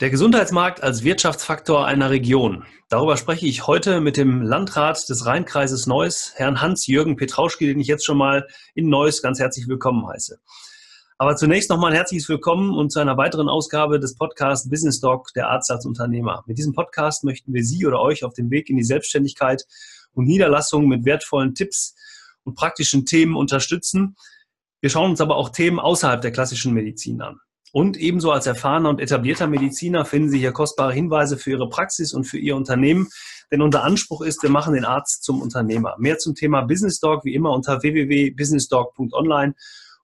Der Gesundheitsmarkt als Wirtschaftsfaktor einer Region. Darüber spreche ich heute mit dem Landrat des Rheinkreises Neuss, Herrn Hans-Jürgen Petrauschke, den ich jetzt schon mal in Neuss ganz herzlich willkommen heiße. Aber zunächst nochmal ein herzliches Willkommen und zu einer weiteren Ausgabe des Podcasts Business Doc der Arzt als Unternehmer. Mit diesem Podcast möchten wir Sie oder euch auf dem Weg in die Selbstständigkeit und Niederlassung mit wertvollen Tipps und praktischen Themen unterstützen. Wir schauen uns aber auch Themen außerhalb der klassischen Medizin an. Und ebenso als erfahrener und etablierter Mediziner finden Sie hier kostbare Hinweise für Ihre Praxis und für Ihr Unternehmen. Denn unser Anspruch ist, wir machen den Arzt zum Unternehmer. Mehr zum Thema Business Dog wie immer unter www.businessdog.online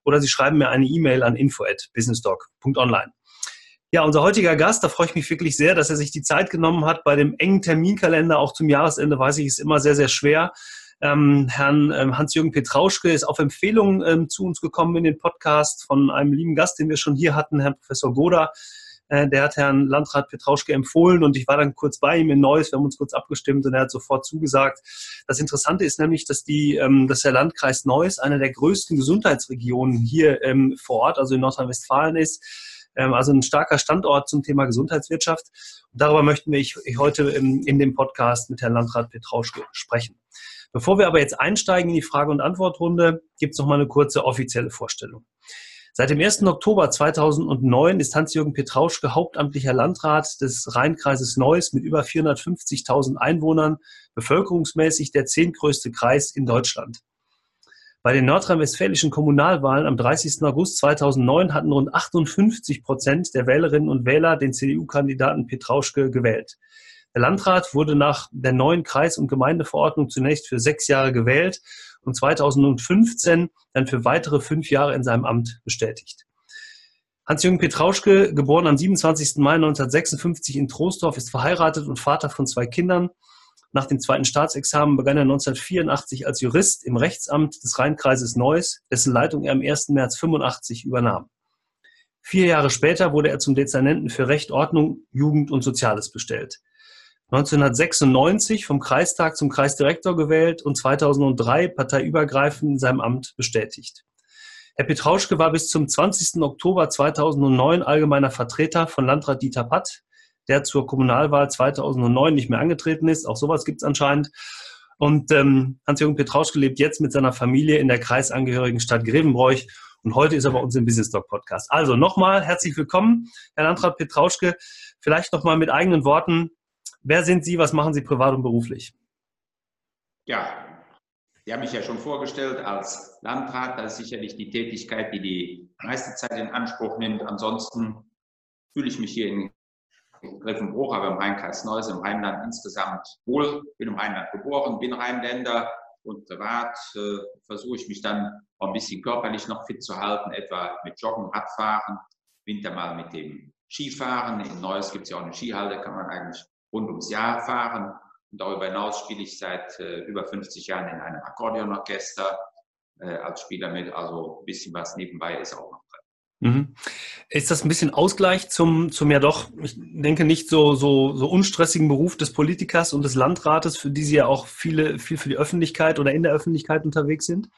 oder Sie schreiben mir eine E-Mail an info@businessdog.online. Ja, unser heutiger Gast, da freue ich mich wirklich sehr, dass er sich die Zeit genommen hat. Bei dem engen Terminkalender, auch zum Jahresende, weiß ich, ist immer sehr, sehr schwer. Ähm, Herrn ähm, Hans-Jürgen Petrauschke ist auf Empfehlung ähm, zu uns gekommen in den Podcast von einem lieben Gast, den wir schon hier hatten, Herrn Professor Goda. Äh, der hat Herrn Landrat Petrauschke empfohlen und ich war dann kurz bei ihm in Neuss. Wir haben uns kurz abgestimmt und er hat sofort zugesagt. Das Interessante ist nämlich, dass, die, ähm, dass der Landkreis Neuss einer der größten Gesundheitsregionen hier ähm, vor Ort, also in Nordrhein-Westfalen ist ähm, also ein starker Standort zum Thema Gesundheitswirtschaft. Und darüber möchten wir heute in dem Podcast mit Herrn Landrat Petrauschke sprechen. Bevor wir aber jetzt einsteigen in die Frage- und Antwortrunde, gibt es noch mal eine kurze offizielle Vorstellung. Seit dem 1. Oktober 2009 ist Hans-Jürgen Petrauschke hauptamtlicher Landrat des Rheinkreises Neuss mit über 450.000 Einwohnern, bevölkerungsmäßig der zehntgrößte Kreis in Deutschland. Bei den nordrhein-westfälischen Kommunalwahlen am 30. August 2009 hatten rund 58 Prozent der Wählerinnen und Wähler den CDU-Kandidaten Petrauschke gewählt. Der Landrat wurde nach der neuen Kreis- und Gemeindeverordnung zunächst für sechs Jahre gewählt und 2015 dann für weitere fünf Jahre in seinem Amt bestätigt. Hans-Jürgen Petrauschke, geboren am 27. Mai 1956 in Troisdorf, ist verheiratet und Vater von zwei Kindern. Nach dem zweiten Staatsexamen begann er 1984 als Jurist im Rechtsamt des Rheinkreises Neuss, dessen Leitung er am 1. März 85 übernahm. Vier Jahre später wurde er zum Dezernenten für Recht, Ordnung, Jugend und Soziales bestellt. 1996 vom Kreistag zum Kreisdirektor gewählt und 2003 parteiübergreifend in seinem Amt bestätigt. Herr Petrauschke war bis zum 20. Oktober 2009 allgemeiner Vertreter von Landrat Dieter Patt, der zur Kommunalwahl 2009 nicht mehr angetreten ist. Auch sowas gibt es anscheinend. Und ähm, Hans-Jürgen Petrauschke lebt jetzt mit seiner Familie in der kreisangehörigen Stadt Grevenbroich. Und heute ist er bei uns im Business Talk Podcast. Also nochmal herzlich willkommen, Herr Landrat Petrauschke. Vielleicht nochmal mit eigenen Worten. Wer sind Sie? Was machen Sie privat und beruflich? Ja, Sie haben mich ja schon vorgestellt als Landrat. Das ist sicherlich die Tätigkeit, die die meiste Zeit in Anspruch nimmt. Ansonsten fühle ich mich hier in Grevenbruch, aber im Rheinkreis Neuss, im Rheinland insgesamt wohl. Bin im Rheinland geboren, bin Rheinländer und privat äh, versuche ich mich dann auch ein bisschen körperlich noch fit zu halten, etwa mit Joggen, Radfahren, Winter mal mit dem Skifahren. In Neuss gibt es ja auch eine Skihalle, kann man eigentlich rund ums Jahr fahren. Und darüber hinaus spiele ich seit äh, über 50 Jahren in einem Akkordeonorchester äh, als Spieler mit. Also ein bisschen was nebenbei ist auch noch drin. Mhm. Ist das ein bisschen Ausgleich zum, zum ja doch, ich denke, nicht so, so, so unstressigen Beruf des Politikers und des Landrates, für die Sie ja auch viele, viel für die Öffentlichkeit oder in der Öffentlichkeit unterwegs sind?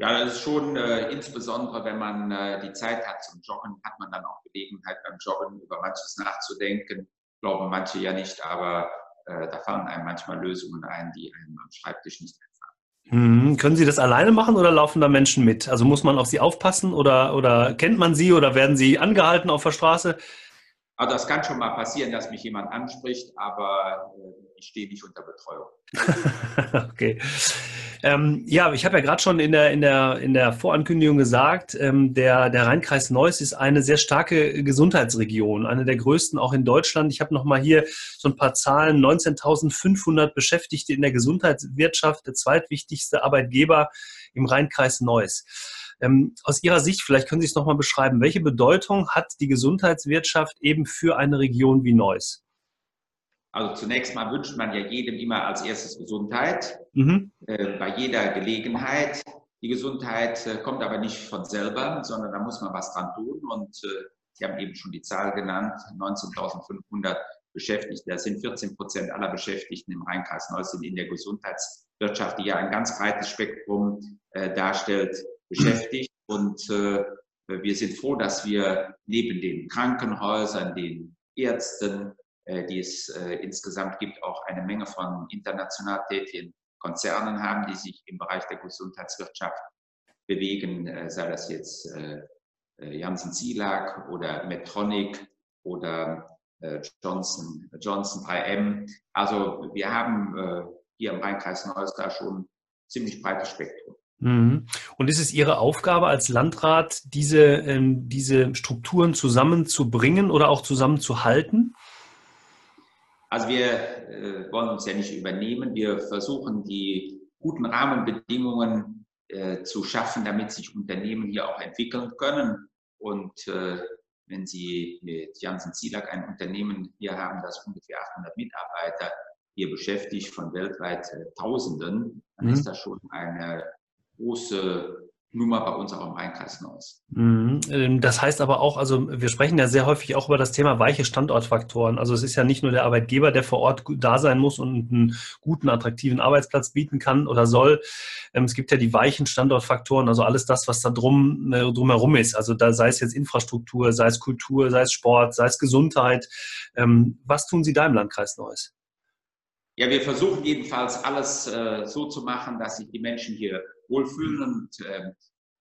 Ja, das ist schon äh, insbesondere, wenn man äh, die Zeit hat zum Joggen, hat man dann auch Gelegenheit beim Joggen über manches nachzudenken glauben manche ja nicht, aber äh, da fallen einem manchmal Lösungen ein, die einem am Schreibtisch nicht einfallen. Hm, können Sie das alleine machen oder laufen da Menschen mit? Also muss man auf Sie aufpassen oder, oder kennt man Sie oder werden Sie angehalten auf der Straße? Also das kann schon mal passieren, dass mich jemand anspricht, aber äh, ich stehe nicht unter Betreuung. okay. Ähm, ja, ich habe ja gerade schon in der, in, der, in der Vorankündigung gesagt, ähm, der, der Rheinkreis Neuss ist eine sehr starke Gesundheitsregion, eine der größten auch in Deutschland. Ich habe nochmal hier so ein paar Zahlen. 19.500 Beschäftigte in der Gesundheitswirtschaft, der zweitwichtigste Arbeitgeber im Rheinkreis Neuss. Ähm, aus Ihrer Sicht, vielleicht können Sie es nochmal beschreiben, welche Bedeutung hat die Gesundheitswirtschaft eben für eine Region wie Neuss? Also zunächst mal wünscht man ja jedem immer als erstes Gesundheit, mhm. äh, bei jeder Gelegenheit. Die Gesundheit äh, kommt aber nicht von selber, sondern da muss man was dran tun. Und äh, Sie haben eben schon die Zahl genannt, 19.500 Beschäftigte. Das sind 14 Prozent aller Beschäftigten im Rheinkreis Neuss in der Gesundheitswirtschaft, die ja ein ganz breites Spektrum darstellt, beschäftigt. Und wir sind froh, dass wir neben den Krankenhäusern, den Ärzten, die es insgesamt gibt, auch eine Menge von international tätigen Konzernen haben, die sich im Bereich der Gesundheitswirtschaft bewegen, sei das jetzt Janssen Silag oder Medtronic oder Johnson, Johnson 3M. Also wir haben hier im Rheinkreis Neuss da schon ein ziemlich breites Spektrum. Mhm. Und ist es Ihre Aufgabe als Landrat, diese, ähm, diese Strukturen zusammenzubringen oder auch zusammenzuhalten? Also wir äh, wollen uns ja nicht übernehmen. Wir versuchen die guten Rahmenbedingungen äh, zu schaffen, damit sich Unternehmen hier auch entwickeln können. Und äh, wenn Sie mit Janssen Zielak ein Unternehmen hier haben, das ungefähr 800 Mitarbeiter hier beschäftigt von weltweit äh, Tausenden, dann mhm. ist das schon eine große Nummer bei uns auch im Rheinkreis Neuss. Mhm. Ähm, das heißt aber auch, also wir sprechen ja sehr häufig auch über das Thema weiche Standortfaktoren. Also es ist ja nicht nur der Arbeitgeber, der vor Ort da sein muss und einen guten, attraktiven Arbeitsplatz bieten kann oder soll. Ähm, es gibt ja die weichen Standortfaktoren, also alles das, was da drum, äh, drumherum ist. Also da sei es jetzt Infrastruktur, sei es Kultur, sei es Sport, sei es Gesundheit. Ähm, was tun Sie da im Landkreis Neuss? Ja, wir versuchen jedenfalls alles äh, so zu machen, dass sich die Menschen hier wohlfühlen. Und ähm,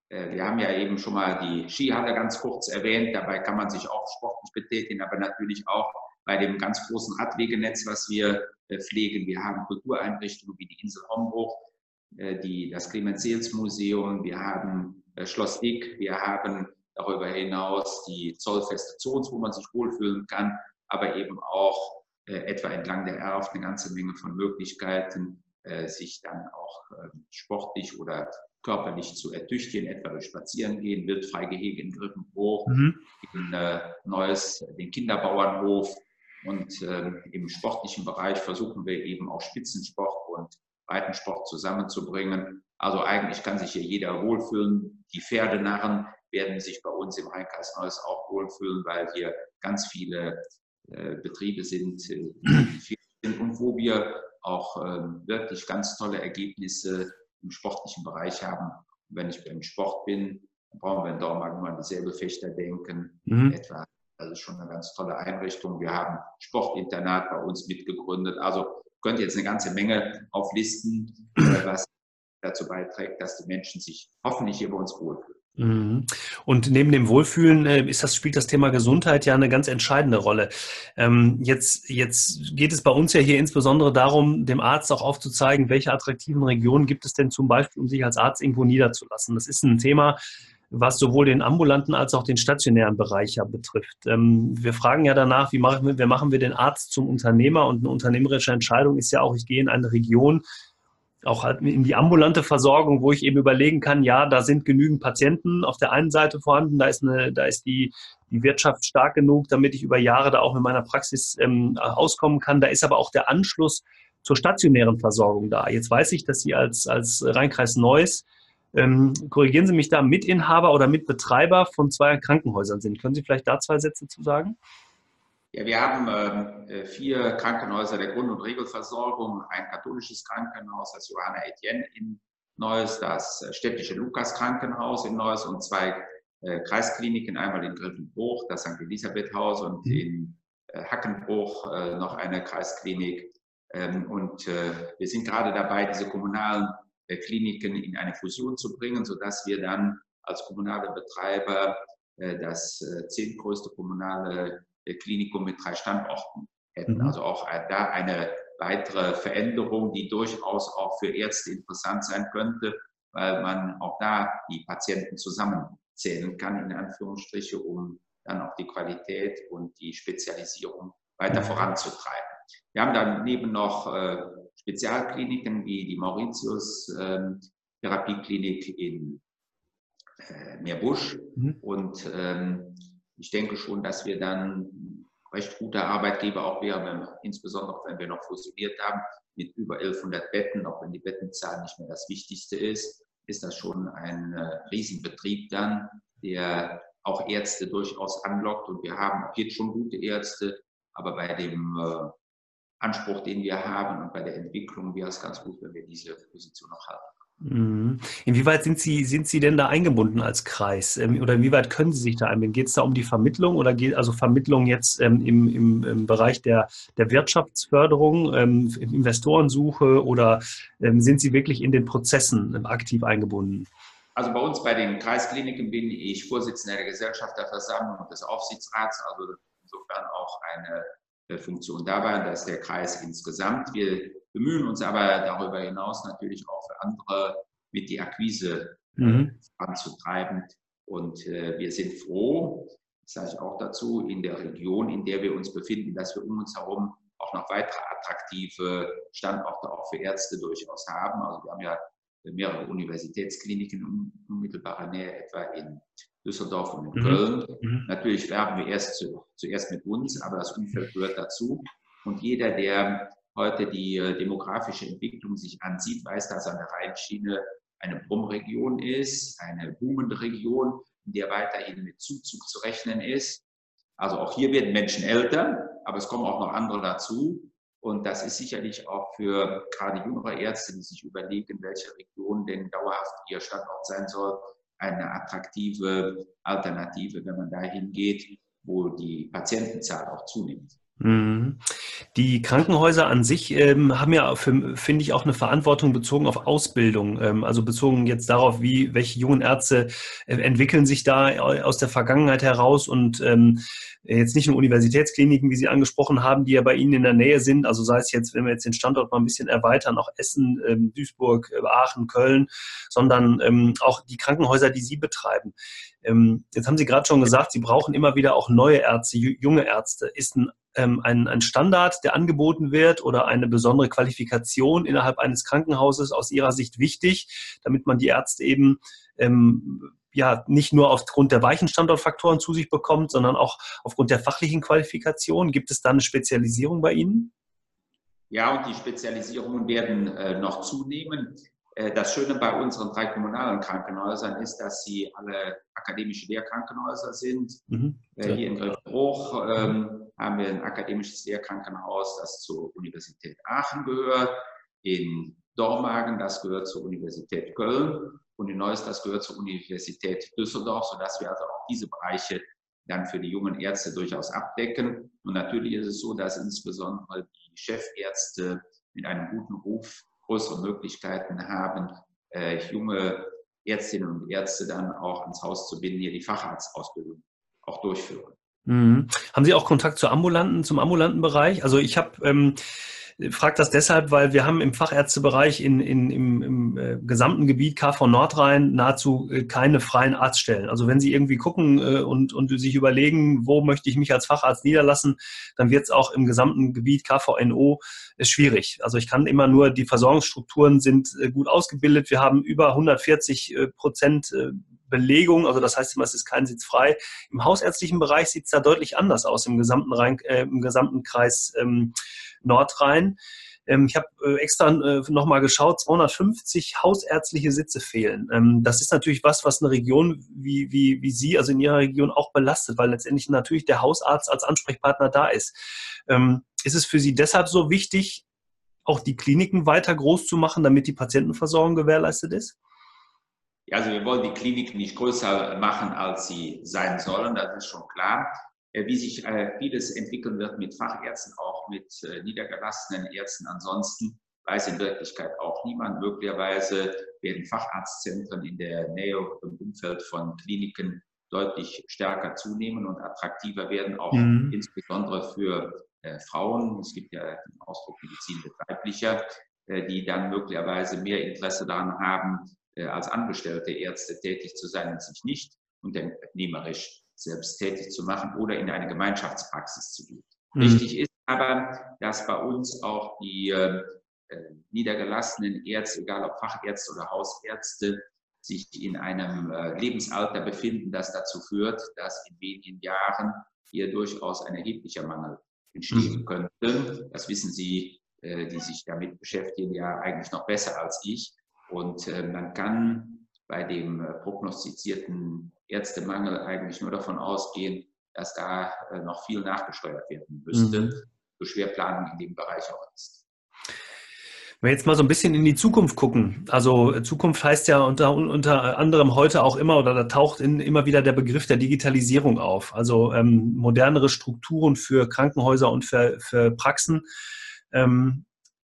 äh, wir haben ja eben schon mal die Skihalle ganz kurz erwähnt. Dabei kann man sich auch sportlich betätigen, aber natürlich auch bei dem ganz großen Radwegenetz, was wir äh, pflegen. Wir haben Kultureinrichtungen wie die Insel Hombruch, äh, die, das Clemens-Seels-Museum, wir haben äh, Schloss Dick, wir haben darüber hinaus die Zollfeste Zons, wo man sich wohlfühlen kann, aber eben auch äh, etwa entlang der Erft eine ganze Menge von Möglichkeiten, sich dann auch ähm, sportlich oder körperlich zu ertüchtigen, etwa durch Spazieren gehen, Wildfreigehege in Griffenbruch, mhm. in äh, Neues, den Kinderbauernhof. Und ähm, im sportlichen Bereich versuchen wir eben auch Spitzensport und Breitensport zusammenzubringen. Also eigentlich kann sich hier jeder wohlfühlen. Die Pferdenarren werden sich bei uns im Rheinkreis Neues auch wohlfühlen, weil hier ganz viele äh, Betriebe sind, äh, und wo wir auch ähm, wirklich ganz tolle Ergebnisse im sportlichen Bereich haben. Und wenn ich beim Sport bin, dann brauchen wir in Dormagen nur an die Säbelfechter denken. Mhm. Etwa, das ist schon eine ganz tolle Einrichtung. Wir haben Sportinternat bei uns mitgegründet. Also könnt ihr jetzt eine ganze Menge auflisten, äh, was dazu beiträgt, dass die Menschen sich hoffentlich hier bei uns wohlfühlen. Mhm. Und neben dem Wohlfühlen äh, ist das, spielt das Thema Gesundheit ja eine ganz entscheidende Rolle. Ähm, jetzt, jetzt geht es bei uns ja hier insbesondere darum, dem Arzt auch aufzuzeigen, welche attraktiven Regionen gibt es denn zum Beispiel, um sich als Arzt irgendwo niederzulassen. Das ist ein Thema, was sowohl den ambulanten als auch den stationären Bereich ja betrifft. Ähm, wir fragen ja danach, wie machen wir, wie machen wir den Arzt zum Unternehmer? Und eine unternehmerische Entscheidung ist ja auch, ich gehe in eine Region, auch halt in die ambulante Versorgung, wo ich eben überlegen kann, ja, da sind genügend Patienten auf der einen Seite vorhanden, da ist, eine, da ist die, die Wirtschaft stark genug, damit ich über Jahre da auch mit meiner Praxis ähm, auskommen kann. Da ist aber auch der Anschluss zur stationären Versorgung da. Jetzt weiß ich, dass Sie als, als Rheinkreis Neuss, ähm, korrigieren Sie mich da, Mitinhaber oder Mitbetreiber von zwei Krankenhäusern sind. Können Sie vielleicht da zwei Sätze zu sagen? Ja, wir haben ähm, äh, vier Krankenhäuser der Grund- und Regelversorgung, ein katholisches Krankenhaus, das Johanna Etienne in Neuss, das äh, städtische Lukas Krankenhaus in Neuss und zwei äh, Kreiskliniken, einmal in Griffenbruch, das St. Elisabeth Haus und mhm. in äh, Hackenbruch äh, noch eine Kreisklinik. Ähm, und äh, wir sind gerade dabei, diese kommunalen Kliniken in eine Fusion zu bringen, sodass wir dann als kommunale Betreiber das zehntgrößte kommunale Klinikum mit drei Standorten hätten. Mhm. Also auch da eine weitere Veränderung, die durchaus auch für Ärzte interessant sein könnte, weil man auch da die Patienten zusammenzählen kann, in Anführungsstriche, um dann auch die Qualität und die Spezialisierung weiter mhm. voranzutreiben. Wir haben daneben noch äh, Spezialkliniken wie die Mauritius ähm, Therapieklinik in äh, Meerbusch mhm. und ähm, ich denke schon, dass wir dann recht gute Arbeitgeber auch wären, insbesondere wenn wir noch fusioniert haben mit über 1100 Betten, auch wenn die Bettenzahl nicht mehr das Wichtigste ist, ist das schon ein äh, Riesenbetrieb dann, der auch Ärzte durchaus anlockt. Und wir haben auch jetzt schon gute Ärzte, aber bei dem äh, Anspruch, den wir haben und bei der Entwicklung wäre es ganz gut, wenn wir diese Position noch halten. Mhm. Inwieweit sind Sie, sind Sie denn da eingebunden als Kreis? Ähm, oder inwieweit können Sie sich da einbinden? Geht es da um die Vermittlung oder geht also Vermittlung jetzt ähm, im, im, im, Bereich der, der Wirtschaftsförderung, ähm, Investorensuche oder sind Sie wirklich in den Prozessen aktiv eingebunden? Also bei uns bei den Kreiskliniken bin ich Vorsitzender der Gesellschafterversammlung des Aufsichtsrats, also insofern auch eine äh, Funktion dabei. Das ist der Kreis insgesamt. Wir bemühen uns aber darüber hinaus natürlich auch für andere mit die Akquise äh, mhm. anzutreiben. Und äh, wir sind froh, das sage ich auch dazu, in der Region, in der wir uns befinden, dass wir um uns herum auch noch weitere attraktive Standorte auch für Ärzte durchaus haben. Also wir haben ja mehrere Universitätskliniken in unmittelbarer Nähe, etwa in Düsseldorf und in mhm. Köln. Mhm. Natürlich werben wir erst zu, zuerst mit uns, aber das Umfeld gehört dazu. Und jeder, der heute die äh, demografische Entwicklung sich ansieht, weiß, dass an der Rheinschiene eine Brummregion ist, eine boomende Region, in der weiterhin mit Zuzug zu rechnen ist. Also auch hier werden Menschen älter, aber es kommen auch noch andere dazu. Und das ist sicherlich auch für gerade jüngere Ärzte, die sich überlegen, welche Region denn dauerhaft ihr Standort sein soll, eine attraktive Alternative, wenn man dahin geht, wo die Patientenzahl auch zunimmt. Mhm. Die Krankenhäuser an sich ähm, haben ja, finde ich, auch eine Verantwortung bezogen auf Ausbildung, ähm, also bezogen jetzt darauf, wie welche jungen Ärzte äh, entwickeln sich da aus der Vergangenheit heraus und ähm, jetzt nicht nur Universitätskliniken, wie Sie angesprochen haben, die ja bei Ihnen in der Nähe sind, also sei es jetzt, wenn wir jetzt den Standort mal ein bisschen erweitern, auch Essen, ähm, Duisburg, äh, Aachen, Köln, sondern ähm, auch die Krankenhäuser, die Sie betreiben. Ähm, jetzt haben Sie gerade schon gesagt, Sie brauchen immer wieder auch neue Ärzte, junge Ärzte. Ist ein ähm, ein, ein Standard, der angeboten wird oder eine besondere Qualifikation innerhalb eines Krankenhauses aus Ihrer Sicht wichtig, damit man die Ärzte eben ähm, ja nicht nur aufgrund der weichen Standortfaktoren zu sich bekommt, sondern auch aufgrund der fachlichen Qualifikation? Gibt es da eine Spezialisierung bei Ihnen? Ja, und die Spezialisierungen werden äh, noch zunehmen. Äh, das Schöne bei unseren drei kommunalen Krankenhäusern ist, dass sie alle akademische Lehrkrankenhäuser sind. Mhm. Äh, hier in Griffbruch ähm, haben wir ein akademisches Lehrkrankenhaus, das zur Universität Aachen gehört. In Dormagen, das gehört zur Universität Köln. Und in Neuss, das gehört zur Universität Düsseldorf, sodass wir also auch diese Bereiche dann für die jungen Ärzte durchaus abdecken. Und natürlich ist es so, dass insbesondere die Chefärzte mit einem guten Ruf größere Möglichkeiten haben, äh, junge Ärztinnen und Ärzte dann auch ans Haus zu binden, hier die Facharztausbildung auch durchführen. Mhm. Haben Sie auch Kontakt zur ambulanten, zum ambulanten Bereich? Also ich habe ähm, frage das deshalb, weil wir haben im Fachärztebereich in, in, im, im äh, gesamten Gebiet KV Nordrhein nahezu äh, keine freien Arztstellen. Also wenn Sie irgendwie gucken äh, und, und sich überlegen, wo möchte ich mich als Facharzt niederlassen, dann wird es auch im gesamten Gebiet KVNO äh, schwierig. Also ich kann immer nur, die Versorgungsstrukturen sind äh, gut ausgebildet. Wir haben über 140 äh, Prozent Belegung, also das heißt immer, es ist kein Sitz frei. Im hausärztlichen Bereich sieht es da deutlich anders aus im gesamten, Rhein, äh, im gesamten Kreis ähm, Nordrhein. Ähm, ich habe äh, extra äh, nochmal geschaut, 250 hausärztliche Sitze fehlen. Ähm, das ist natürlich was, was eine Region wie, wie, wie Sie, also in Ihrer Region auch belastet, weil letztendlich natürlich der Hausarzt als Ansprechpartner da ist. Ähm, ist es für Sie deshalb so wichtig, auch die Kliniken weiter groß zu machen, damit die Patientenversorgung gewährleistet ist? Also wir wollen die Kliniken nicht größer machen, als sie sein sollen, das ist schon klar. Äh, wie sich äh, vieles entwickeln wird mit Fachärzten, auch mit äh, niedergelassenen Ärzten ansonsten, weiß in Wirklichkeit auch niemand. Möglicherweise werden Facharztzentren in der Nähe und im Umfeld von Kliniken deutlich stärker zunehmen und attraktiver werden, auch mhm. insbesondere für äh, Frauen. Es gibt ja den Ausdruck Medizin betreiblicher, äh, die dann möglicherweise mehr Interesse daran haben, als angestellte Ärzte tätig zu sein und sich nicht unternehmerisch selbst tätig zu machen oder in eine Gemeinschaftspraxis zu gehen. Mhm. Wichtig ist aber, dass bei uns auch die äh, äh, niedergelassenen Ärzte, egal ob Fachärzte oder Hausärzte, sich in einem äh, Lebensalter befinden, das dazu führt, dass in wenigen Jahren hier durchaus ein erheblicher Mangel entstehen mhm. könnte. Das wissen Sie, äh, die sich damit beschäftigen, ja eigentlich noch besser als ich. Und äh, man kann bei dem äh, prognostizierten Ärztemangel eigentlich nur davon ausgehen, dass da äh, noch viel nachgesteuert werden müsste, mhm. so schwer Planung in dem Bereich auch ist. Wenn wir jetzt mal so ein bisschen in die Zukunft gucken, also Zukunft heißt ja unter, unter anderem heute auch immer oder da taucht in, immer wieder der Begriff der Digitalisierung auf, also ähm, modernere Strukturen für Krankenhäuser und für, für Praxen. Ähm,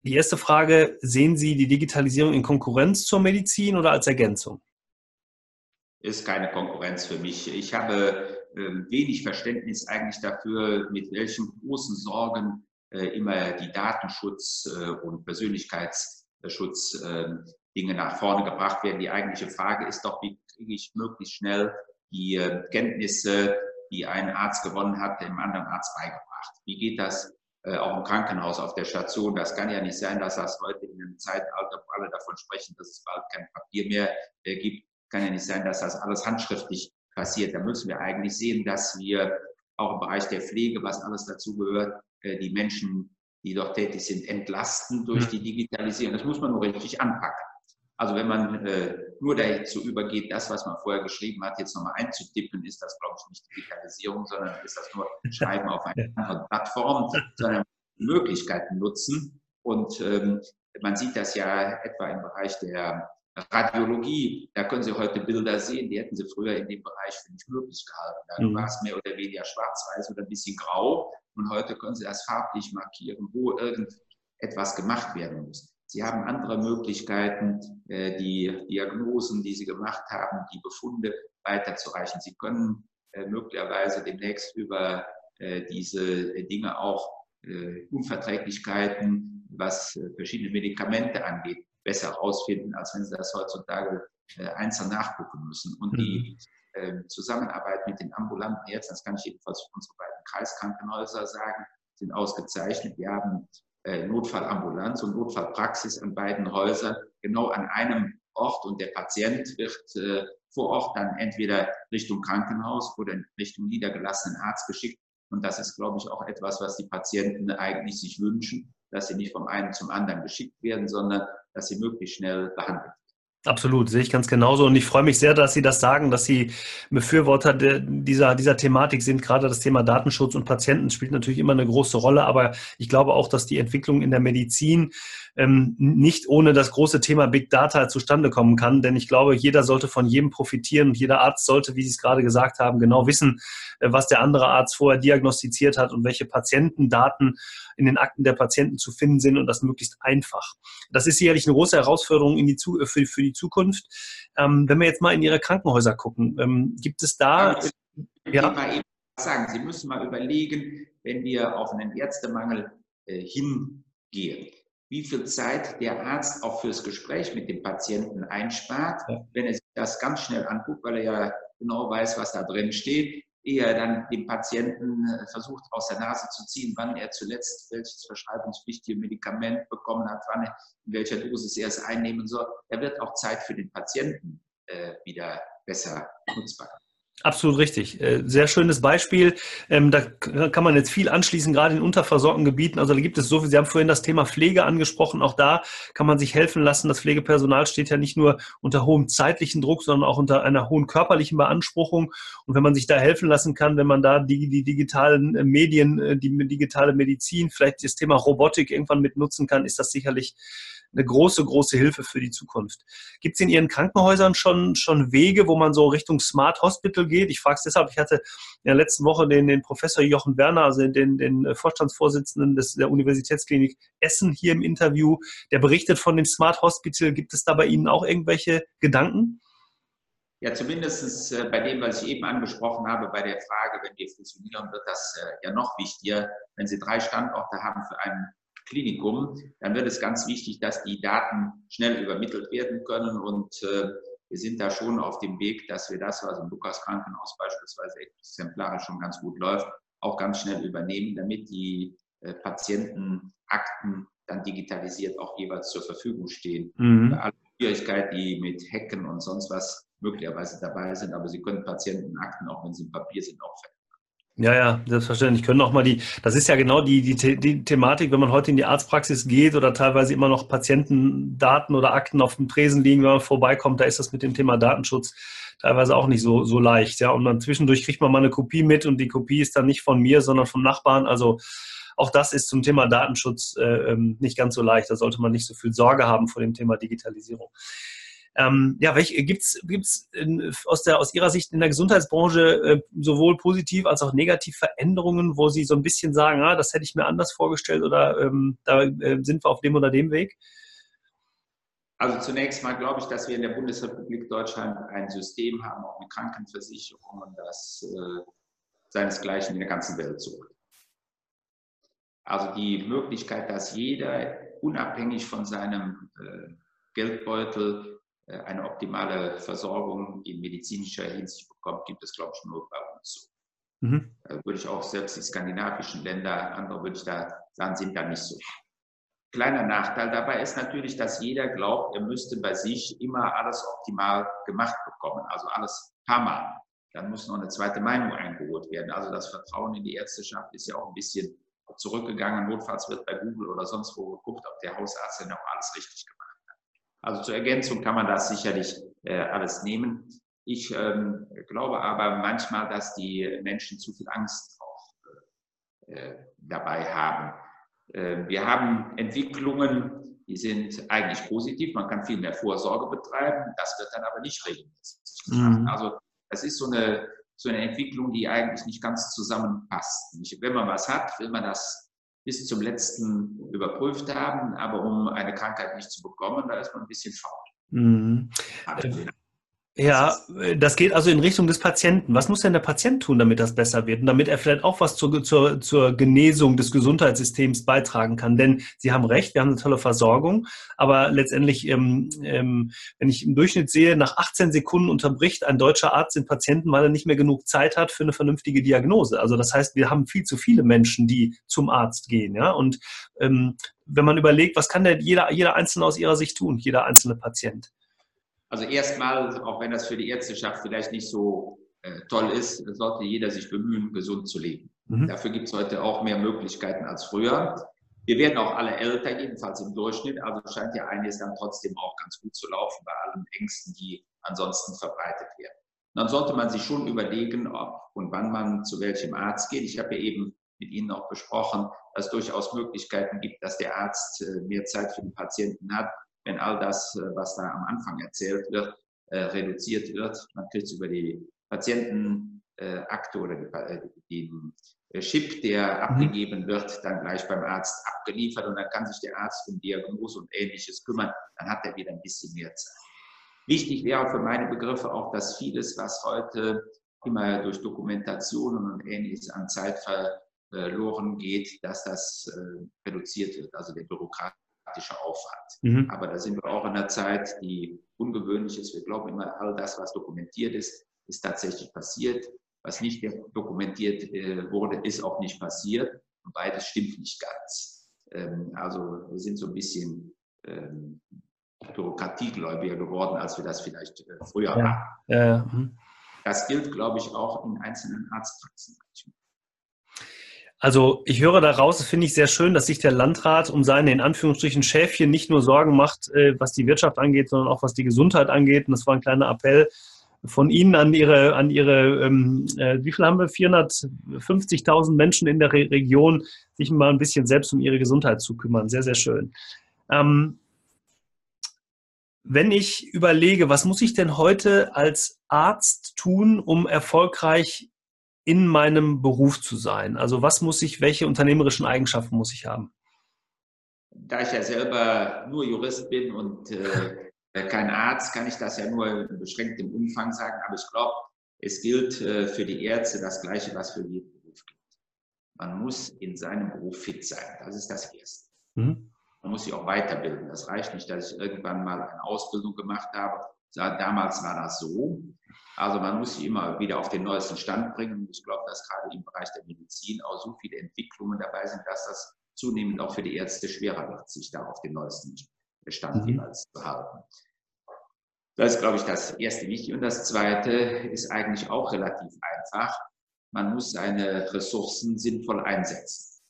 die erste Frage, sehen Sie die Digitalisierung in Konkurrenz zur Medizin oder als Ergänzung? Ist keine Konkurrenz für mich. Ich habe äh, wenig Verständnis eigentlich dafür, mit welchen großen Sorgen äh, immer die Datenschutz äh, und Persönlichkeitsschutz ähm, Dinge nach vorne gebracht werden. Die eigentliche Frage ist doch, wie kriege ich möglichst schnell die äh, Kenntnisse, die ein Arzt gewonnen hat, dem anderen Arzt beigebracht. Wie geht das auch im Krankenhaus, auf der Station? Das kann ja nicht sein, dass das heute in einem Zeitalter, wo alle davon sprechen, dass es bald kein Papier mehr gibt, kann ja nicht sein, dass das alles handschriftlich passiert. Da müssen wir eigentlich sehen, dass wir auch im Bereich der Pflege, was alles dazu gehört, äh, die Menschen, die dort tätig sind, entlasten durch die Digitalisierung. Das muss man nur richtig anpacken. Also wenn man äh, nur dazu übergeht, das, was man vorher geschrieben hat, jetzt nochmal einzutippen, ist das, glaube ich, nicht Digitalisierung, sondern ist das nur Schreiben auf einer anderen Plattform, sondern Möglichkeiten nutzen. Und ähm, man sieht das ja etwa im Bereich der Radiologie, da können Sie heute Bilder sehen, die hätten Sie früher in dem Bereich für nicht möglich gehalten. Da mhm. war es mehr oder weniger schwarz-weiß oder ein bisschen grau. Und heute können Sie das farblich markieren, wo irgendetwas gemacht werden muss. Sie haben andere Möglichkeiten, äh, die Diagnosen, die Sie gemacht haben, die Befunde weiterzureichen. Sie können äh, möglicherweise demnächst über äh, diese Dinge auch Unverträglichkeiten, was verschiedene Medikamente angeht, besser herausfinden, als wenn sie das heutzutage einzeln nachgucken müssen. Und mhm. die äh, Zusammenarbeit mit den ambulanten Ärzten, das kann ich jedenfalls für unsere beiden Kreiskrankenhäuser sagen, sind ausgezeichnet. Wir haben Notfallambulanz und Notfallpraxis an beiden Häusern genau an einem Ort und der Patient wird äh, vor Ort dann entweder Richtung Krankenhaus oder Richtung niedergelassenen Arzt geschickt. Und das ist, glaube ich, auch etwas, was die Patienten eigentlich sich wünschen, dass sie nicht vom einen zum anderen geschickt werden, sondern dass sie möglichst schnell behandelt Absolut, sehe ich ganz genauso. Und ich freue mich sehr, dass Sie das sagen, dass Sie Befürworter dieser, dieser Thematik sind. Gerade das Thema Datenschutz und Patienten spielt natürlich immer eine große Rolle. Aber ich glaube auch, dass die Entwicklung in der Medizin ähm, nicht ohne das große Thema Big Data zustande kommen kann. Denn ich glaube, jeder sollte von jedem profitieren und jeder Arzt sollte, wie Sie es gerade gesagt haben, genau wissen, äh, was der andere Arzt vorher diagnostiziert hat und welche Patientendaten in den Akten der Patienten zu finden sind und das möglichst einfach. Das ist sicherlich eine große Herausforderung die, für, für die Zukunft. Ähm, wenn wir jetzt mal in Ihre Krankenhäuser gucken, ähm, gibt es da... Ja, mal eben sagen, Sie müssen mal überlegen, wenn wir auf einen Ärztemangel äh, hingehen, wie viel Zeit der Arzt auch fürs Gespräch mit dem Patienten einspart, ja. wenn er sich das ganz schnell anguckt, weil er ja genau weiß, was da drin steht, eher dann dem Patienten äh, versucht aus der Nase zu ziehen, wann er zuletzt welches verschreibungspflichtige Medikament bekommen hat, wann er, in welcher Dosis er es einnehmen soll. Er wird auch Zeit für den Patienten äh, wieder besser nutzbar. Absolut richtig. Äh, sehr schönes Beispiel. Ähm, da kann man jetzt viel anschließen, gerade in unterversorgten Gebieten. Also da gibt es so viel. Sie haben vorhin das Thema Pflege angesprochen. Auch da kann man sich helfen lassen. Das Pflegepersonal steht ja nicht nur unter hohem zeitlichen Druck, sondern auch unter einer hohen körperlichen Beanspruchung. Und wenn man sich da helfen lassen kann, wenn man da die, die digitalen äh, Medien, äh, die digitale Medizin, vielleicht das Thema Robotik irgendwann mit nutzen kann, ist das sicherlich eine große, große Hilfe für die Zukunft. Gibt es in Ihren Krankenhäusern schon, schon Wege, wo man so Richtung Smart Hospital geht? Ich frage es deshalb, ich hatte in der letzten Woche den, den Professor Jochen Werner, also den, den Vorstandsvorsitzenden des, der Universitätsklinik Essen hier im Interview, der berichtet von dem Smart Hospital. Gibt es da bei Ihnen auch irgendwelche Gedanken? Ja, zumindest äh, bei dem, was ich eben angesprochen habe, bei der Frage, wenn wir fusionieren, wird das äh, ja noch wichtiger. Wenn Sie drei Standorte haben für einen Klinikum, dann wird es ganz wichtig, dass die Daten schnell übermittelt werden können. Und äh, wir sind da schon auf dem Weg, dass wir das, was im Lukas Krankenhaus beispielsweise exemplarisch schon ganz gut läuft, auch ganz schnell übernehmen, damit die äh, Patientenakten dann digitalisiert auch jeweils zur Verfügung stehen. Mhm. Alle Schwierigkeiten, die mit Hacken und sonst was möglicherweise dabei sind, aber Sie können Patientenakten, auch wenn sie im Papier sind, auch verändern. Ja, ja, selbstverständlich. Können auch mal die, das ist ja genau die, die, die Thematik, wenn man heute in die Arztpraxis geht oder teilweise immer noch Patientendaten oder Akten auf dem Tresen liegen, wenn man vorbeikommt, da ist das mit dem Thema Datenschutz teilweise auch nicht so, so leicht. Ja, und dann zwischendurch kriegt man mal eine Kopie mit und die Kopie ist dann nicht von mir, sondern vom Nachbarn. Also auch das ist zum Thema Datenschutz äh, ähm, nicht ganz so leicht. Da sollte man nicht so viel Sorge haben vor dem Thema Digitalisierung. Ähm, ja, gibt es aus, aus Ihrer Sicht in der Gesundheitsbranche äh, sowohl positiv als auch negativ Veränderungen, wo Sie so ein bisschen sagen, ah, das hätte ich mir anders vorgestellt oder ähm, da äh, sind wir auf dem oder dem Weg? Also zunächst mal glaube ich, dass wir in der Bundesrepublik Deutschland ein System haben, auch eine Krankenversicherung, das äh, seinesgleichen in der ganzen Welt sucht. Also die Möglichkeit, dass jeder unabhängig von seinem äh, Geldbeutel eine optimale Versorgung in medizinischer Hinsicht bekommt, gibt es, glaube ich, nur bei uns so. Mhm. Würde ich auch selbst die skandinavischen Länder, andere würde ich da sagen, sind da nicht so. Kleiner Nachteil dabei ist natürlich, dass jeder glaubt, er müsste bei sich immer alles optimal gemacht bekommen, also alles hammer. Dann muss noch eine zweite Meinung eingeholt werden. Also das Vertrauen in die Ärzteschaft ist ja auch ein bisschen zurückgegangen. Notfalls wird bei Google oder sonst wo geguckt, ob der Hausarzt denn auch alles richtig gemacht hat. Also zur Ergänzung kann man das sicherlich äh, alles nehmen. Ich ähm, glaube aber manchmal, dass die Menschen zu viel Angst auch äh, dabei haben. Äh, wir haben Entwicklungen, die sind eigentlich positiv. Man kann viel mehr Vorsorge betreiben. Das wird dann aber nicht regelmäßig. Mhm. Also das ist so eine, so eine Entwicklung, die eigentlich nicht ganz zusammenpasst. Wenn man was hat, will man das bis zum letzten überprüft haben, aber um eine Krankheit nicht zu bekommen, da ist man ein bisschen faul. Mhm. Ja, das geht also in Richtung des Patienten. Was muss denn der Patient tun, damit das besser wird und damit er vielleicht auch was zur, zur, zur Genesung des Gesundheitssystems beitragen kann? Denn Sie haben recht, wir haben eine tolle Versorgung, aber letztendlich, ähm, ähm, wenn ich im Durchschnitt sehe, nach 18 Sekunden unterbricht ein deutscher Arzt den Patienten, weil er nicht mehr genug Zeit hat für eine vernünftige Diagnose. Also das heißt, wir haben viel zu viele Menschen, die zum Arzt gehen. Ja? Und ähm, wenn man überlegt, was kann denn jeder, jeder Einzelne aus Ihrer Sicht tun, jeder einzelne Patient? Also erstmal, auch wenn das für die Ärzteschaft vielleicht nicht so äh, toll ist, sollte jeder sich bemühen, gesund zu leben. Mhm. Dafür gibt es heute auch mehr Möglichkeiten als früher. Wir werden auch alle älter, jedenfalls im Durchschnitt. Also scheint ja einiges dann trotzdem auch ganz gut zu laufen bei allen Ängsten, die ansonsten verbreitet werden. dann sollte man sich schon überlegen, ob und wann man zu welchem Arzt geht. Ich habe ja eben mit Ihnen auch besprochen, dass es durchaus Möglichkeiten gibt, dass der Arzt äh, mehr Zeit für den Patienten hat wenn all das, äh, was da am Anfang erzählt wird, äh, reduziert wird. Man kriegt es über die Patientenakte oder den Chip, der mhm. abgegeben wird, dann gleich beim Arzt abgeliefert und dann kann sich der Arzt um Diagnose und ähnliches kümmern. Dann hat er wieder ein bisschen mehr Zeit. Wichtig wäre für meine Begriffe auch, dass vieles, was heute immer durch Dokumentationen und ähnliches an Zeit verloren geht, dass das äh, reduziert wird, also der Bürokrat praktischer Aufwand. Mhm. Aber da sind wir auch in einer Zeit, die ungewöhnlich ist. Wir glauben immer, all das, was dokumentiert ist, ist tatsächlich passiert. Was nicht dokumentiert äh, wurde, ist auch nicht passiert. Und beides stimmt nicht ganz. Ähm, also wir sind so ein bisschen ähm, bürokratiegläubiger geworden, als wir das vielleicht äh, früher ja. waren. Ja. Mhm. Das gilt, glaube ich, auch in einzelnen Arztpraxen. Also ich höre daraus, finde ich sehr schön, dass sich der Landrat um seine in Anführungsstrichen Schäfchen nicht nur Sorgen macht, äh, was die Wirtschaft angeht, sondern auch was die Gesundheit angeht. Und das war ein kleiner Appell von Ihnen an Ihre, an Ihre ähm, äh, wie viel haben wir? 450.000 Menschen in der Re Region, sich mal ein bisschen selbst um ihre Gesundheit zu kümmern. Sehr, sehr schön. Ähm, wenn ich überlege, was muss ich denn heute als Arzt tun, um erfolgreich in meinem Beruf zu sein? Also was muss ich, welche unternehmerischen Eigenschaften muss ich haben? Da ich ja selber nur Jurist bin und äh, kein Arzt, kann ich das ja nur in beschränktem Umfang sagen. Aber ich glaube, es gilt äh, für die Ärzte das Gleiche, was für jeden Beruf gilt. Man muss in seinem Beruf fit sein. Das ist das Erste. Mhm. Man muss sich auch weiterbilden. Das reicht nicht, dass ich irgendwann mal eine Ausbildung gemacht habe. Damals war das so. Also man muss sich immer wieder auf den neuesten Stand bringen. Ich glaube, dass gerade im Bereich der Medizin auch so viele Entwicklungen dabei sind, dass das zunehmend auch für die Ärzte schwerer wird, sich da auf den neuesten Stand mhm. jeweils zu halten. Das ist, glaube ich, das erste Wichtige. Und das zweite ist eigentlich auch relativ einfach. Man muss seine Ressourcen sinnvoll einsetzen.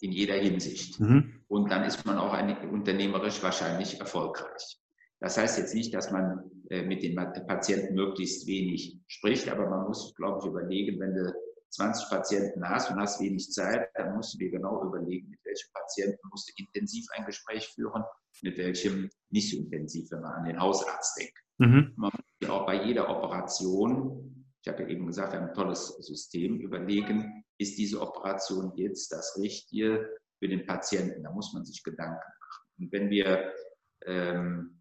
In jeder Hinsicht. Mhm. Und dann ist man auch unternehmerisch wahrscheinlich erfolgreich. Das heißt jetzt nicht, dass man äh, mit den Patienten möglichst wenig spricht, aber man muss, glaube ich, überlegen, wenn du 20 Patienten hast und hast wenig Zeit, dann musst du dir genau überlegen, mit welchem Patienten musst du intensiv ein Gespräch führen, mit welchem nicht so intensiv, wenn man an den Hausarzt denkt. Mhm. Man muss ja auch bei jeder Operation, ich habe ja eben gesagt, wir haben ein tolles System, überlegen, ist diese Operation jetzt das Richtige für den Patienten? Da muss man sich Gedanken machen. Und wenn wir ähm,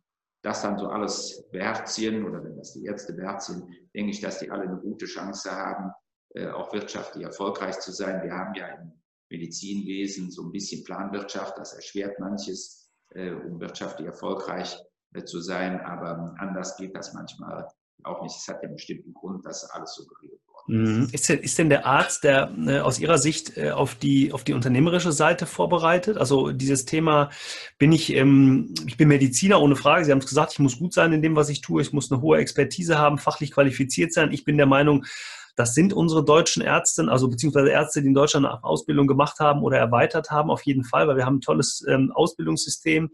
das dann so alles beherzigen oder wenn das die Ärzte beherzigen, denke ich, dass die alle eine gute Chance haben, äh, auch wirtschaftlich erfolgreich zu sein. Wir haben ja im Medizinwesen so ein bisschen Planwirtschaft, das erschwert manches, äh, um wirtschaftlich erfolgreich äh, zu sein, aber anders geht das manchmal auch nicht. Es hat ja einen bestimmten Grund, dass alles so geregelt ist. Mhm. Ist denn, ist denn der Arzt, der äh, aus Ihrer Sicht äh, auf, die, auf die unternehmerische Seite vorbereitet? Also dieses Thema, bin ich, ähm, ich bin Mediziner ohne Frage. Sie haben es gesagt, ich muss gut sein in dem, was ich tue. Ich muss eine hohe Expertise haben, fachlich qualifiziert sein. Ich bin der Meinung, das sind unsere deutschen Ärzte, also beziehungsweise Ärzte, die in Deutschland eine Ausbildung gemacht haben oder erweitert haben, auf jeden Fall, weil wir haben ein tolles ähm, Ausbildungssystem.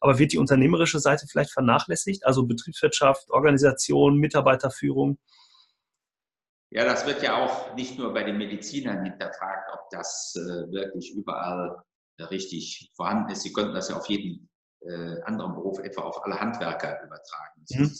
Aber wird die unternehmerische Seite vielleicht vernachlässigt? Also Betriebswirtschaft, Organisation, Mitarbeiterführung? Ja, das wird ja auch nicht nur bei den Medizinern hinterfragt, ob das äh, wirklich überall äh, richtig vorhanden ist. Sie könnten das ja auf jeden äh, anderen Beruf, etwa auf alle Handwerker übertragen. Mhm.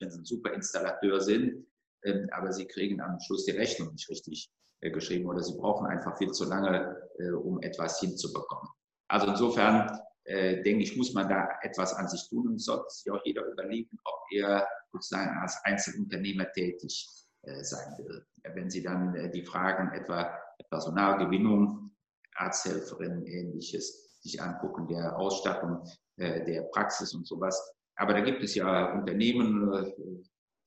Wenn Sie ein super Installateur sind, ähm, aber sie kriegen am Schluss die Rechnung nicht richtig äh, geschrieben oder sie brauchen einfach viel zu lange, äh, um etwas hinzubekommen. Also insofern denke ich, muss man da etwas an sich tun und sollte sich auch jeder überlegen, ob er sozusagen als Einzelunternehmer tätig sein will. Wenn Sie dann die Fragen etwa Personalgewinnung, Arzthelferin, ähnliches sich angucken, der Ausstattung der Praxis und sowas. Aber da gibt es ja Unternehmen,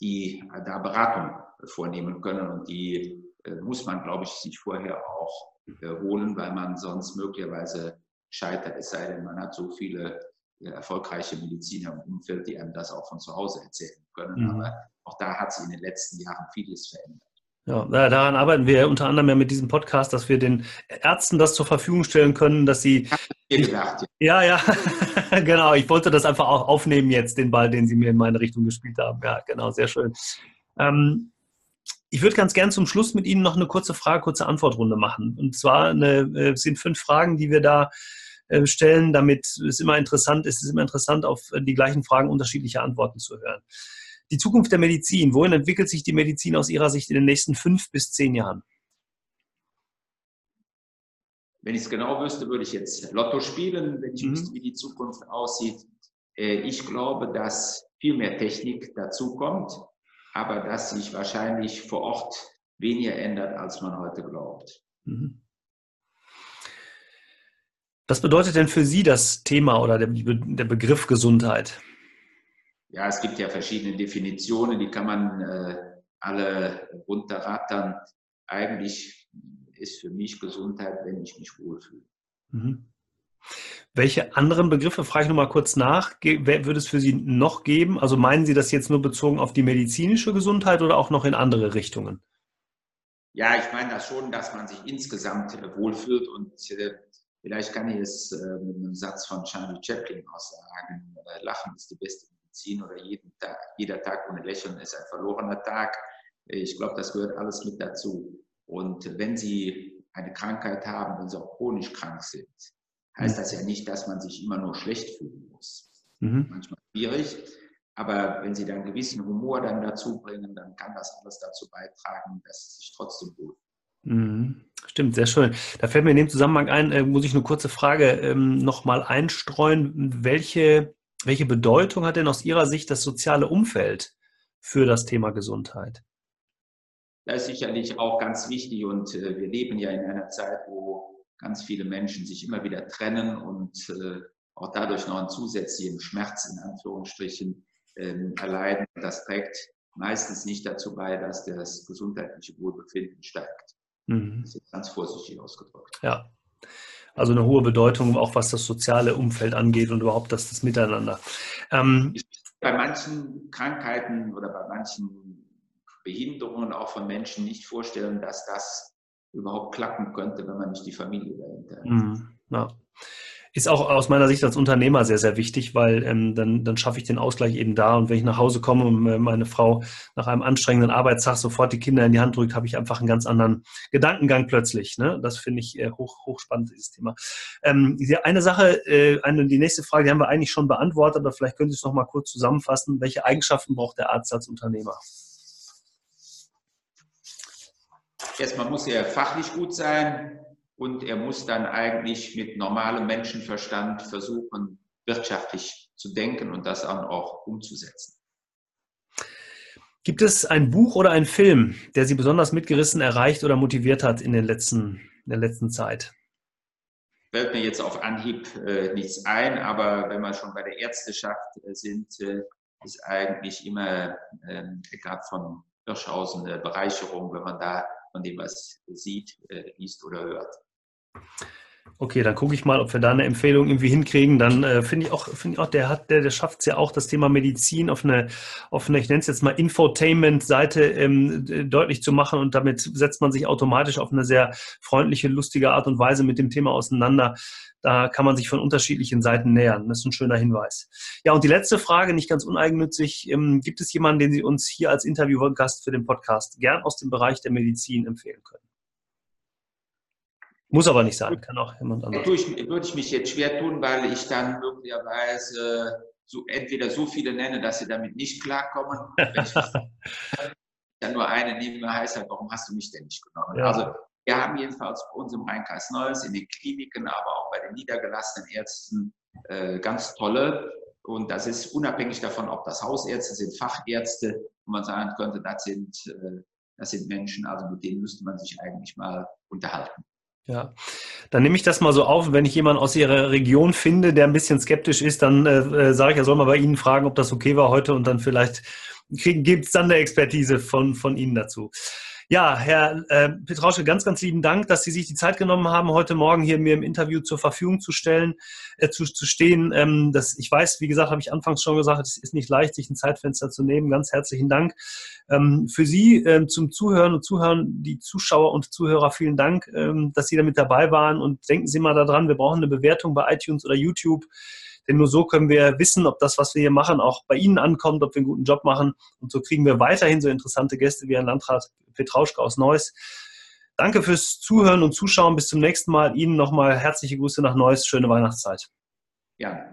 die da Beratung vornehmen können. Und die äh, muss man, glaube ich, sich vorher auch äh, holen, weil man sonst möglicherweise scheitert. Es sei denn, man hat so viele äh, erfolgreiche Mediziner im Umfeld, die einem das auch von zu Hause erzählen können. Mhm. Aber auch da hat sich in den letzten Jahren vieles verändert. Ja, daran arbeiten wir unter anderem ja mit diesem Podcast, dass wir den Ärzten das zur Verfügung stellen können, dass sie. Gedacht, ja, ja, ja. genau. Ich wollte das einfach auch aufnehmen jetzt, den Ball, den Sie mir in meine Richtung gespielt haben. Ja, genau, sehr schön. Ähm, ich würde ganz gern zum Schluss mit Ihnen noch eine kurze Frage, kurze Antwortrunde machen. Und zwar eine, äh, sind fünf Fragen, die wir da äh, stellen, damit es immer interessant ist, es ist immer interessant, auf die gleichen Fragen unterschiedliche Antworten zu hören. Die Zukunft der Medizin. Wohin entwickelt sich die Medizin aus Ihrer Sicht in den nächsten fünf bis zehn Jahren? Wenn ich es genau wüsste, würde ich jetzt Lotto spielen, wenn ich mhm. wüsste, wie die Zukunft aussieht. Äh, ich glaube, dass viel mehr Technik dazukommt, aber dass sich wahrscheinlich vor Ort weniger ändert, als man heute glaubt. Mhm. Was bedeutet denn für Sie das Thema oder der, der Begriff Gesundheit? ja, es gibt ja verschiedene Definitionen, die kann man äh, alle runterrattern. Eigentlich ist für mich Gesundheit, wenn ich mich wohlfühle. Mhm. Welche anderen Begriffe, frage ich nochmal kurz nach, würde es für Sie noch geben? Also meinen Sie das jetzt nur bezogen auf die medizinische Gesundheit oder auch noch in andere Richtungen? Ja, ich meine das schon, dass man sich insgesamt wohlfühlt und äh, vielleicht kann ich es äh, mit einem Satz von Charlie Chaplin auch sagen, äh, Lachen ist die beste Medizin oder jeden Tag, jeder Tag ohne Lächeln ist ein verlorener Tag. Ich glaube, das gehört alles mit dazu. Und wenn Sie eine Krankheit haben, wenn Sie auch chronisch krank sind, heißt das ja nicht, dass man sich immer nur schlecht fühlen muss. Mhm. Manchmal schwierig. Aber wenn Sie dann einen gewissen Humor dann dazu bringen, dann kann das alles dazu beitragen, dass Sie sich trotzdem wohlfühlen. Mhm. Stimmt, sehr schön. Da fällt mir in dem Zusammenhang ein, äh, muss ich eine kurze Frage ähm, nochmal einstreuen. Welche welche Bedeutung hat denn aus Ihrer Sicht das soziale Umfeld für das Thema Gesundheit? Das ist sicherlich auch ganz wichtig und äh, wir leben ja in einer Zeit, wo ganz viele Menschen sich immer wieder trennen und äh, auch dadurch noch einen zusätzlichen Schmerz in Anführungsstrichen ähm, erleiden. Das trägt meistens nicht dazu bei, dass das gesundheitliche Wohlbefinden steigt. Mhm. Das ist ganz vorsichtig ausgedrückt. Ja, also eine hohe Bedeutung, auch was das soziale Umfeld angeht und überhaupt das, das Miteinander. Ähm, bei manchen Krankheiten oder bei manchen Behinderungen auch von Menschen nicht vorstellen, dass das überhaupt klappen könnte, wenn man nicht die Familie dahinter hat. Mhm, ja. Ist auch aus meiner Sicht als Unternehmer sehr, sehr wichtig, weil ähm, dann, dann schaffe ich den Ausgleich eben da. Und wenn ich nach Hause komme und äh, meine Frau nach einem anstrengenden Arbeitstag sofort die Kinder in die Hand drückt, habe ich einfach einen ganz anderen Gedankengang plötzlich. Ne? Das finde ich äh, hoch, hochspannend, dieses Thema. Ähm, eine Sache, äh, eine, die nächste Frage, die haben wir eigentlich schon beantwortet, aber vielleicht können Sie es noch mal kurz zusammenfassen. Welche Eigenschaften braucht der Arzt als Unternehmer? Erstmal muss er fachlich gut sein, und er muss dann eigentlich mit normalem Menschenverstand versuchen, wirtschaftlich zu denken und das dann auch umzusetzen. Gibt es ein Buch oder einen Film, der Sie besonders mitgerissen, erreicht oder motiviert hat in, den letzten, in der letzten Zeit? Fällt mir jetzt auf Anhieb äh, nichts ein, aber wenn wir schon bei der Ärzteschaft äh, sind, äh, ist eigentlich immer äh, Eckhard von Hirschhausen eine Bereicherung, wenn man da von dem was sieht, äh, liest oder hört. Okay, dann gucke ich mal, ob wir da eine Empfehlung irgendwie hinkriegen. Dann äh, finde ich auch, finde ich auch, der hat, der, der schafft es ja auch, das Thema Medizin auf eine, auf eine, ich nenne es jetzt mal Infotainment-Seite ähm, deutlich zu machen und damit setzt man sich automatisch auf eine sehr freundliche, lustige Art und Weise mit dem Thema auseinander. Da kann man sich von unterschiedlichen Seiten nähern. Das ist ein schöner Hinweis. Ja, und die letzte Frage, nicht ganz uneigennützig. Ähm, gibt es jemanden, den Sie uns hier als Interviewgast für den Podcast gern aus dem Bereich der Medizin empfehlen können? Muss aber nicht sein, kann auch jemand anderes. Würde würde ich mich jetzt schwer tun, weil ich dann möglicherweise so, entweder so viele nenne, dass sie damit nicht klarkommen. Wenn ich dann nur eine nehme, heißt halt, warum hast du mich denn nicht genommen? Ja. Also wir haben jedenfalls bei uns im Rheinkreis Neues, in den Kliniken, aber auch bei den niedergelassenen Ärzten äh, ganz tolle. Und das ist unabhängig davon, ob das Hausärzte sind, Fachärzte, wo man sagen könnte, das sind, äh, das sind Menschen, also mit denen müsste man sich eigentlich mal unterhalten. Ja, dann nehme ich das mal so auf. Wenn ich jemanden aus Ihrer Region finde, der ein bisschen skeptisch ist, dann äh, äh sage ich, er soll mal bei Ihnen fragen, ob das okay war heute und dann vielleicht gibt es dann eine Expertise von, von Ihnen dazu. Ja, Herr äh, Petrausche, ganz, ganz lieben Dank, dass Sie sich die Zeit genommen haben, heute Morgen hier mir im Interview zur Verfügung zu stellen, äh, zu, zu stehen. Ähm, das, ich weiß, wie gesagt, habe ich anfangs schon gesagt, es ist nicht leicht, sich ein Zeitfenster zu nehmen. Ganz herzlichen Dank. Ähm, für Sie äh, zum Zuhören und Zuhören, die Zuschauer und Zuhörer, vielen Dank, ähm, dass Sie da mit dabei waren. Und denken Sie mal daran, wir brauchen eine Bewertung bei iTunes oder YouTube. Denn nur so können wir wissen, ob das, was wir hier machen, auch bei Ihnen ankommt, ob wir einen guten Job machen. Und so kriegen wir weiterhin so interessante Gäste wie Herrn Landrat Petrauschke aus Neuss. Danke fürs Zuhören und Zuschauen. Bis zum nächsten Mal. Ihnen nochmal herzliche Grüße nach Neuss. Schöne Weihnachtszeit. Ja.